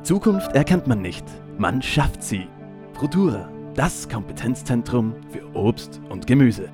Die Zukunft erkennt man nicht, man schafft sie. Frutura, das Kompetenzzentrum für Obst und Gemüse.